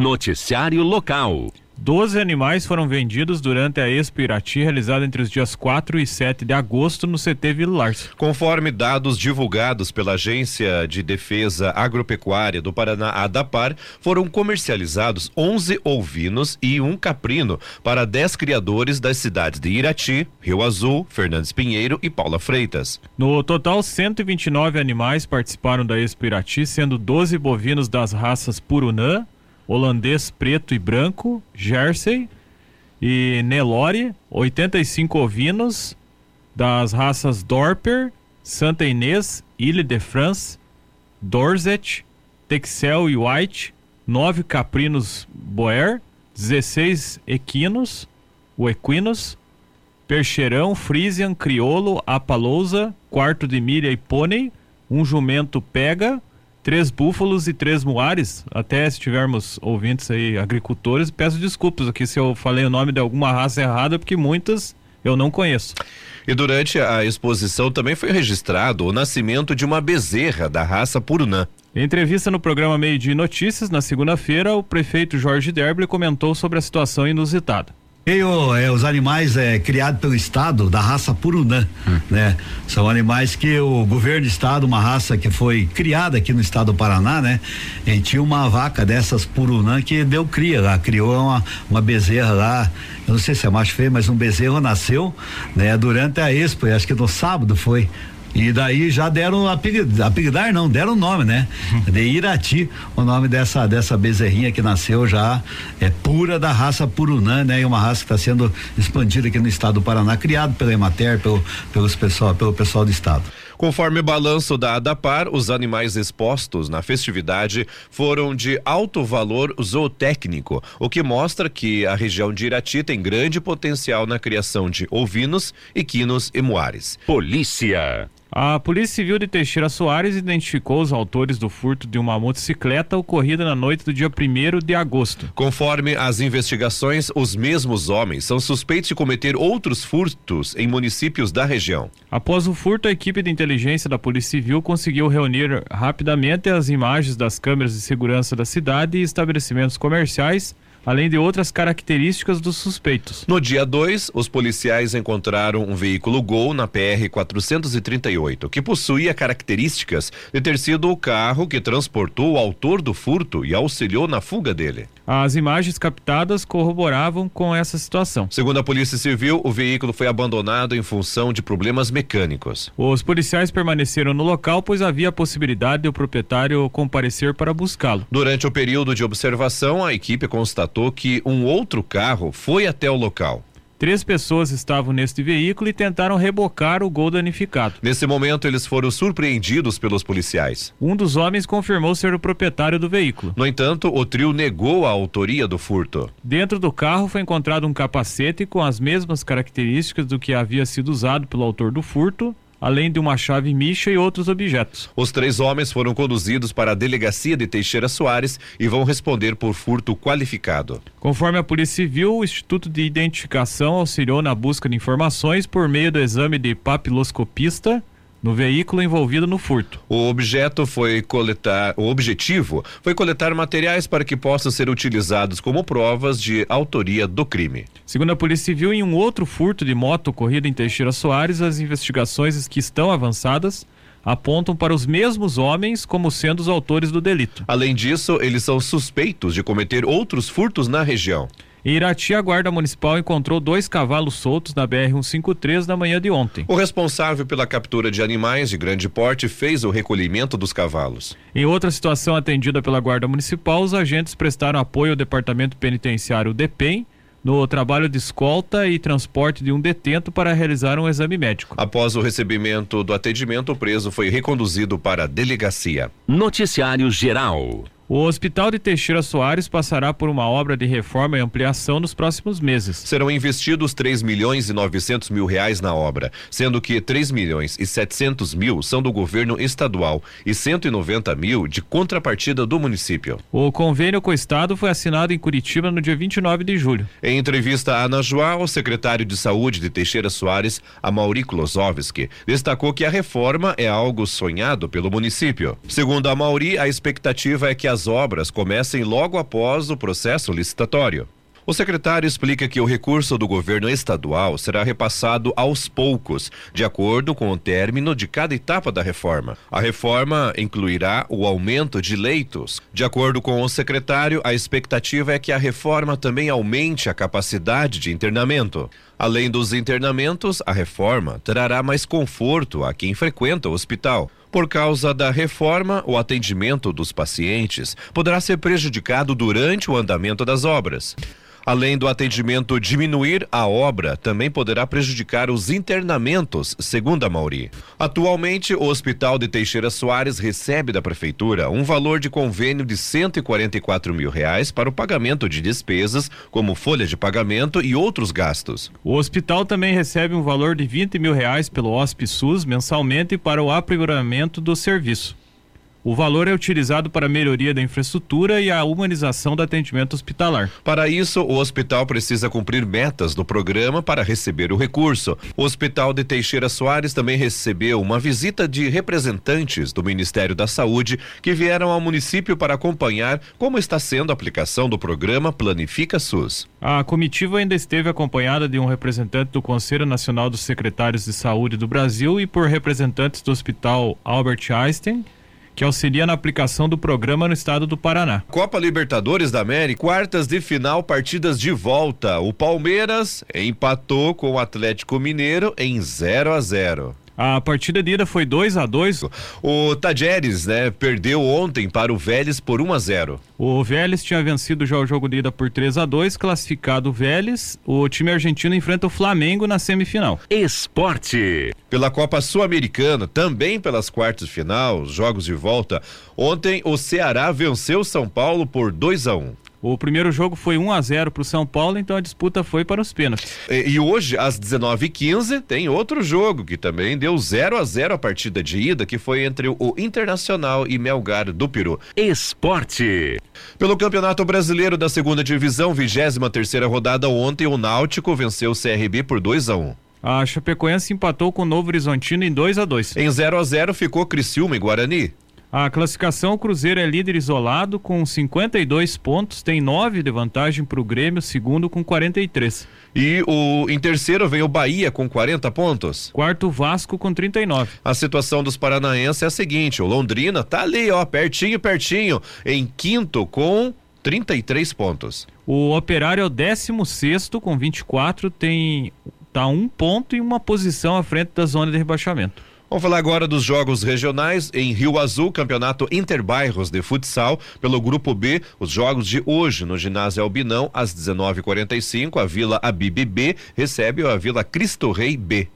Noticiário Local. Doze animais foram vendidos durante a Expo Irati, realizada entre os dias 4 e 7 de agosto no CT Vila Lars. Conforme dados divulgados pela Agência de Defesa Agropecuária do Paraná, ADAPAR, foram comercializados 11 ovinos e um caprino para 10 criadores das cidades de Irati, Rio Azul, Fernandes Pinheiro e Paula Freitas. No total, 129 animais participaram da Expo Irati, sendo 12 bovinos das raças Purunã, holandês preto e branco, Jersey e Nelore, 85 ovinos das raças Dorper, Santa Inês, Ile de France, Dorset, Texel e White, 9 caprinos Boer, 16 equinos, o equinos, Percheirão, Frisian, Criolo, Apalousa, quarto de milha e pônei, um jumento pega, três búfalos e três muares. Até se tivermos ouvintes aí, agricultores, peço desculpas aqui se eu falei o nome de alguma raça errada, porque muitas eu não conheço. E durante a exposição também foi registrado o nascimento de uma bezerra da raça Purunã. Em entrevista no programa Meio de Notícias, na segunda-feira, o prefeito Jorge Derble comentou sobre a situação inusitada. E o, é, os animais é, criados pelo Estado da raça Purunã, hum. né? São animais que o governo do Estado, uma raça que foi criada aqui no Estado do Paraná, né? E tinha uma vaca dessas Purunã que deu cria lá, criou uma, uma bezerra lá, eu não sei se é macho feio, mas um bezerro nasceu, né? Durante a Expo, acho que no sábado foi, e daí já deram apelidar, não, deram o nome, né? De Irati, o nome dessa dessa bezerrinha que nasceu já é pura da raça Purunã, né? E uma raça que está sendo expandida aqui no estado do Paraná, criado pela Emater, pelo, pelos pessoal, pelo pessoal do estado. Conforme o balanço da ADAPAR, os animais expostos na festividade foram de alto valor zootécnico, o que mostra que a região de Irati tem grande potencial na criação de ovinos, equinos e muares. Polícia. A Polícia Civil de Teixeira Soares identificou os autores do furto de uma motocicleta ocorrida na noite do dia 1 de agosto. Conforme as investigações, os mesmos homens são suspeitos de cometer outros furtos em municípios da região. Após o furto, a equipe de inteligência da Polícia Civil conseguiu reunir rapidamente as imagens das câmeras de segurança da cidade e estabelecimentos comerciais além de outras características dos suspeitos. No dia 2, os policiais encontraram um veículo Gol na PR 438, que possuía características de ter sido o carro que transportou o autor do furto e auxiliou na fuga dele. As imagens captadas corroboravam com essa situação. Segundo a Polícia Civil, o veículo foi abandonado em função de problemas mecânicos. Os policiais permaneceram no local, pois havia a possibilidade de o proprietário comparecer para buscá-lo. Durante o período de observação, a equipe constatou que um outro carro foi até o local. Três pessoas estavam neste veículo e tentaram rebocar o gol danificado. Nesse momento, eles foram surpreendidos pelos policiais. Um dos homens confirmou ser o proprietário do veículo. No entanto, o trio negou a autoria do furto. Dentro do carro foi encontrado um capacete com as mesmas características do que havia sido usado pelo autor do furto, além de uma chave micha e outros objetos. Os três homens foram conduzidos para a delegacia de Teixeira Soares e vão responder por furto qualificado. Conforme a Polícia Civil, o Instituto de Identificação auxiliou na busca de informações por meio do exame de papiloscopista no veículo envolvido no furto. O objeto foi coletar, o objetivo foi coletar materiais para que possam ser utilizados como provas de autoria do crime. Segundo a Polícia Civil, em um outro furto de moto ocorrido em Teixeira Soares, as investigações que estão avançadas apontam para os mesmos homens como sendo os autores do delito. Além disso, eles são suspeitos de cometer outros furtos na região. Em Irati, a Guarda Municipal encontrou dois cavalos soltos na BR-153 na manhã de ontem. O responsável pela captura de animais de grande porte fez o recolhimento dos cavalos. Em outra situação atendida pela Guarda Municipal, os agentes prestaram apoio ao Departamento Penitenciário DEPEN no trabalho de escolta e transporte de um detento para realizar um exame médico. Após o recebimento do atendimento, o preso foi reconduzido para a delegacia. Noticiário Geral. O Hospital de Teixeira Soares passará por uma obra de reforma e ampliação nos próximos meses. Serão investidos 3 milhões e 900 mil reais na obra, sendo que 3 milhões e 700 mil são do governo estadual e 190 mil de contrapartida do município. O convênio com o Estado foi assinado em Curitiba no dia 29 de julho. Em entrevista à Anajuá, o secretário de Saúde de Teixeira Soares, Amauri Klosowski, destacou que a reforma é algo sonhado pelo município. Segundo a Mauri, a expectativa é que as as obras comecem logo após o processo licitatório. O secretário explica que o recurso do governo estadual será repassado aos poucos, de acordo com o término de cada etapa da reforma. A reforma incluirá o aumento de leitos. De acordo com o secretário, a expectativa é que a reforma também aumente a capacidade de internamento. Além dos internamentos, a reforma trará mais conforto a quem frequenta o hospital. Por causa da reforma, o atendimento dos pacientes poderá ser prejudicado durante o andamento das obras. Além do atendimento diminuir, a obra também poderá prejudicar os internamentos, segundo a Mauri. Atualmente, o Hospital de Teixeira Soares recebe da Prefeitura um valor de convênio de 144 mil reais para o pagamento de despesas, como folha de pagamento e outros gastos. O hospital também recebe um valor de 20 mil reais pelo Hosp SUS mensalmente para o aprimoramento do serviço. O valor é utilizado para a melhoria da infraestrutura e a humanização do atendimento hospitalar. Para isso, o hospital precisa cumprir metas do programa para receber o recurso. O Hospital de Teixeira Soares também recebeu uma visita de representantes do Ministério da Saúde que vieram ao município para acompanhar como está sendo a aplicação do programa Planifica SUS. A comitiva ainda esteve acompanhada de um representante do Conselho Nacional dos Secretários de Saúde do Brasil e por representantes do Hospital Albert Einstein que auxilia na aplicação do programa no estado do Paraná. Copa Libertadores da América, quartas de final, partidas de volta. O Palmeiras empatou com o Atlético Mineiro em 0 a 0. A partida de ida foi 2 a 2 O Tajeres, né, perdeu ontem para o Vélez por 1 a 0 O Vélez tinha vencido já o jogo de ida por 3 a 2 classificado o Vélez. O time argentino enfrenta o Flamengo na semifinal. Esporte. Pela Copa Sul-Americana, também pelas quartas de final, jogos de volta. Ontem o Ceará venceu o São Paulo por 2 a 1 o primeiro jogo foi 1 a 0 para o São Paulo, então a disputa foi para os pênaltis. E, e hoje, às 19h15, tem outro jogo que também deu 0 a 0 a partida de ida, que foi entre o Internacional e Melgar do Peru. Esporte. Pelo Campeonato Brasileiro da Segunda Divisão, 23 terceira rodada ontem, o Náutico venceu o CRB por 2 a 1 a Chapecoense empatou com o Novo Horizontino em 2 a 2 Em 0 a 0 ficou Criciúma e Guarani. A classificação, o Cruzeiro é líder isolado com 52 pontos, tem 9 de vantagem para o Grêmio, segundo com 43. E o em terceiro vem o Bahia com 40 pontos. Quarto Vasco com 39. A situação dos paranaenses é a seguinte: o Londrina tá ali, ó, pertinho, pertinho, em quinto com 33 pontos. O Operário é o 16 com 24, tem tá um ponto e uma posição à frente da zona de rebaixamento. Vamos falar agora dos jogos regionais em Rio Azul, campeonato Interbairros de futsal pelo grupo B. Os jogos de hoje no ginásio Albinão às 19:45 a Vila Abib B recebe a Vila Cristo Rei B.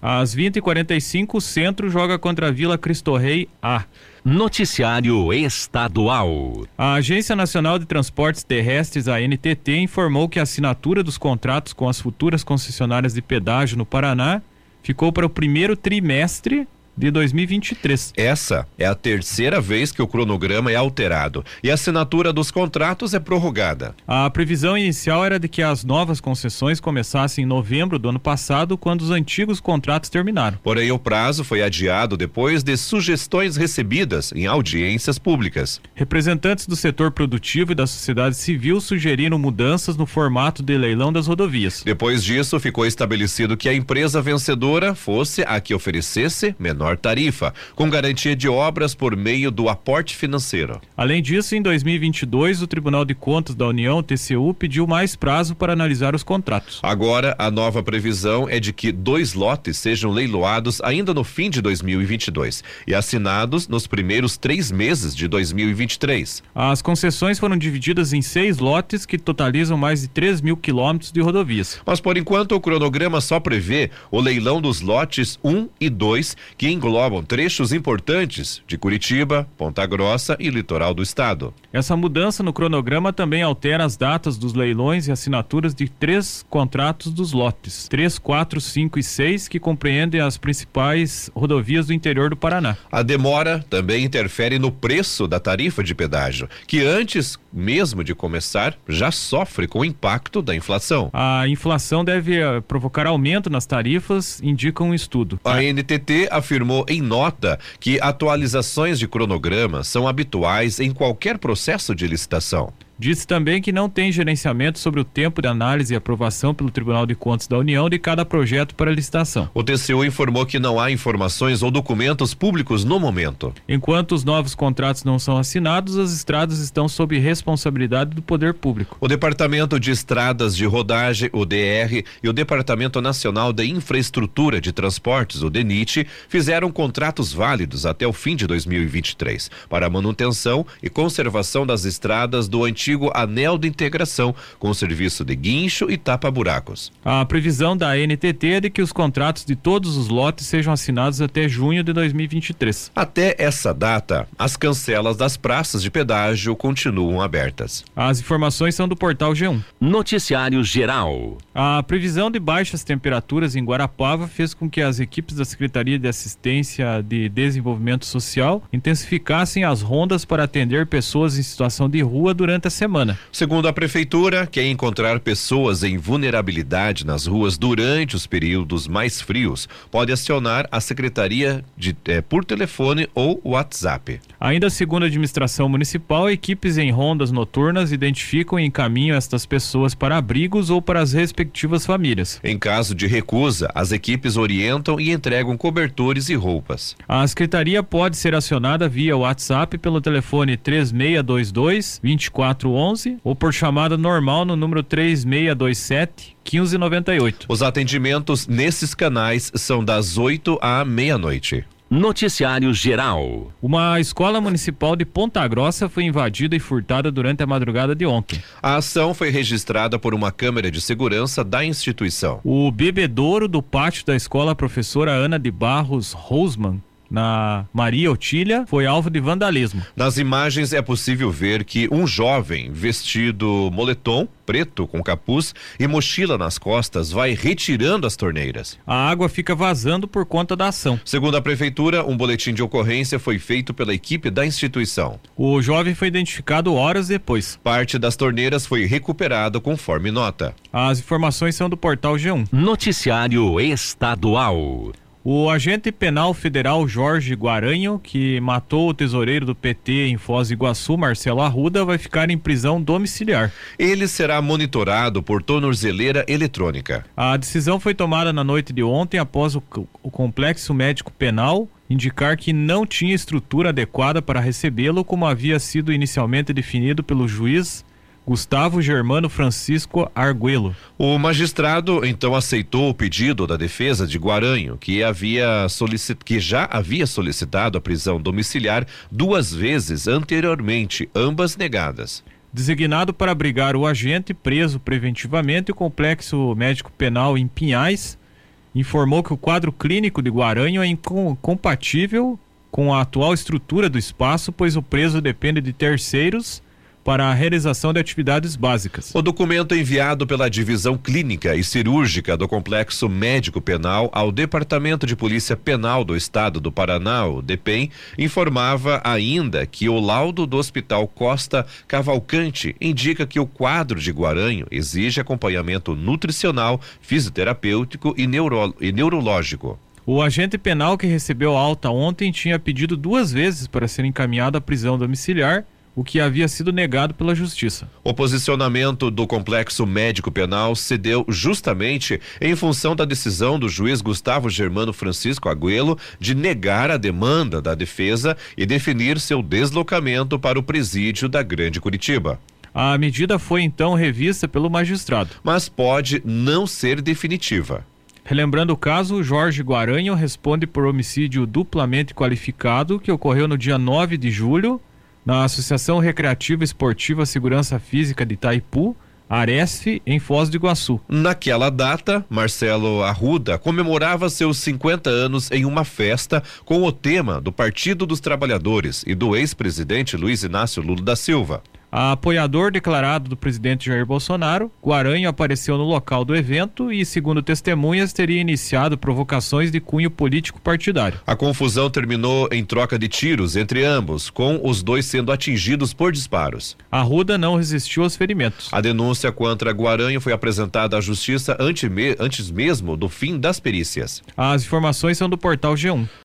Às 20h45 o Centro joga contra a Vila Cristo Rei A. Noticiário Estadual. A Agência Nacional de Transportes Terrestres, a NTT, informou que a assinatura dos contratos com as futuras concessionárias de pedágio no Paraná ficou para o primeiro trimestre de 2023. Essa é a terceira vez que o cronograma é alterado e a assinatura dos contratos é prorrogada. A previsão inicial era de que as novas concessões começassem em novembro do ano passado, quando os antigos contratos terminaram. Porém, o prazo foi adiado depois de sugestões recebidas em audiências públicas. Representantes do setor produtivo e da sociedade civil sugeriram mudanças no formato de leilão das rodovias. Depois disso, ficou estabelecido que a empresa vencedora fosse a que oferecesse menor menor tarifa, com garantia de obras por meio do aporte financeiro. Além disso, em 2022, o Tribunal de Contas da União, TCU, pediu mais prazo para analisar os contratos. Agora, a nova previsão é de que dois lotes sejam leiloados ainda no fim de 2022 e assinados nos primeiros três meses de 2023. As concessões foram divididas em seis lotes que totalizam mais de 3 mil quilômetros de rodovias. Mas por enquanto o cronograma só prevê o leilão dos lotes 1 e 2, que englobam trechos importantes de Curitiba, Ponta Grossa e litoral do estado. Essa mudança no cronograma também altera as datas dos leilões e assinaturas de três contratos dos lotes: 3, 4, 5 e 6, que compreendem as principais rodovias do interior do Paraná. A demora também interfere no preço da tarifa de pedágio, que antes mesmo de começar já sofre com o impacto da inflação. A inflação deve uh, provocar aumento nas tarifas, indica um estudo. A NTT afirma afirmou em nota que atualizações de cronograma são habituais em qualquer processo de licitação. Disse também que não tem gerenciamento sobre o tempo de análise e aprovação pelo Tribunal de Contas da União de cada projeto para licitação. O TCU informou que não há informações ou documentos públicos no momento. Enquanto os novos contratos não são assinados, as estradas estão sob responsabilidade do poder público. O Departamento de Estradas de Rodagem, o DR, e o Departamento Nacional de Infraestrutura de Transportes, o DENIT, fizeram contratos válidos até o fim de 2023 para a manutenção e conservação das estradas do antigo antigo anel de integração com o serviço de guincho e tapa-buracos. A previsão da NTT é de que os contratos de todos os lotes sejam assinados até junho de 2023. Até essa data, as cancelas das praças de pedágio continuam abertas. As informações são do portal G1. Noticiário Geral. A previsão de baixas temperaturas em Guarapava fez com que as equipes da Secretaria de Assistência de Desenvolvimento Social intensificassem as rondas para atender pessoas em situação de rua durante a semana. Segundo a prefeitura, quem encontrar pessoas em vulnerabilidade nas ruas durante os períodos mais frios pode acionar a secretaria de, eh, por telefone ou WhatsApp. Ainda segundo a administração municipal, equipes em rondas noturnas identificam e encaminham estas pessoas para abrigos ou para as respectivas famílias. Em caso de recusa, as equipes orientam e entregam cobertores e roupas. A secretaria pode ser acionada via WhatsApp pelo telefone 3622 24 0411 ou por chamada normal no número 3627 1598. Os atendimentos nesses canais são das 8 à meia-noite. Noticiário Geral. Uma escola municipal de Ponta Grossa foi invadida e furtada durante a madrugada de ontem. A ação foi registrada por uma câmera de segurança da instituição. O bebedouro do pátio da escola professora Ana de Barros Rosman na Maria Otília foi alvo de vandalismo. Nas imagens é possível ver que um jovem vestido moletom preto com capuz e mochila nas costas vai retirando as torneiras. A água fica vazando por conta da ação. Segundo a prefeitura, um boletim de ocorrência foi feito pela equipe da instituição. O jovem foi identificado horas depois. Parte das torneiras foi recuperada conforme nota. As informações são do portal G1. Noticiário Estadual. O agente penal federal Jorge Guaranho, que matou o tesoureiro do PT em Foz do Iguaçu, Marcelo Arruda, vai ficar em prisão domiciliar. Ele será monitorado por tornozeleira eletrônica. A decisão foi tomada na noite de ontem após o, o complexo médico penal indicar que não tinha estrutura adequada para recebê-lo, como havia sido inicialmente definido pelo juiz Gustavo Germano Francisco Arguello. O magistrado então aceitou o pedido da defesa de Guaranho, que havia solicit... que já havia solicitado a prisão domiciliar duas vezes anteriormente, ambas negadas. Designado para abrigar o agente preso preventivamente, o complexo médico penal em Pinhais informou que o quadro clínico de Guaranho é incompatível com a atual estrutura do espaço, pois o preso depende de terceiros para a realização de atividades básicas. O documento enviado pela Divisão Clínica e Cirúrgica do Complexo Médico Penal ao Departamento de Polícia Penal do Estado do Paraná, o DEPEN, informava ainda que o laudo do Hospital Costa Cavalcante indica que o quadro de Guaranho exige acompanhamento nutricional, fisioterapêutico e, neuro, e neurológico. O agente penal que recebeu alta ontem tinha pedido duas vezes para ser encaminhado à prisão domiciliar o que havia sido negado pela Justiça. O posicionamento do complexo médico penal se deu justamente em função da decisão do juiz Gustavo Germano Francisco Agüelo de negar a demanda da defesa e definir seu deslocamento para o presídio da Grande Curitiba. A medida foi então revista pelo magistrado. Mas pode não ser definitiva. Relembrando o caso, Jorge Guaranho responde por homicídio duplamente qualificado que ocorreu no dia 9 de julho na Associação Recreativa Esportiva Segurança Física de Itaipu, Aresf, em Foz do Iguaçu. Naquela data, Marcelo Arruda comemorava seus 50 anos em uma festa com o tema do Partido dos Trabalhadores e do ex-presidente Luiz Inácio Lula da Silva. A apoiador declarado do presidente Jair Bolsonaro, Guaranho apareceu no local do evento e, segundo testemunhas, teria iniciado provocações de cunho político partidário. A confusão terminou em troca de tiros entre ambos, com os dois sendo atingidos por disparos. A Ruda não resistiu aos ferimentos. A denúncia contra Guaranho foi apresentada à justiça antes mesmo do fim das perícias. As informações são do portal G1.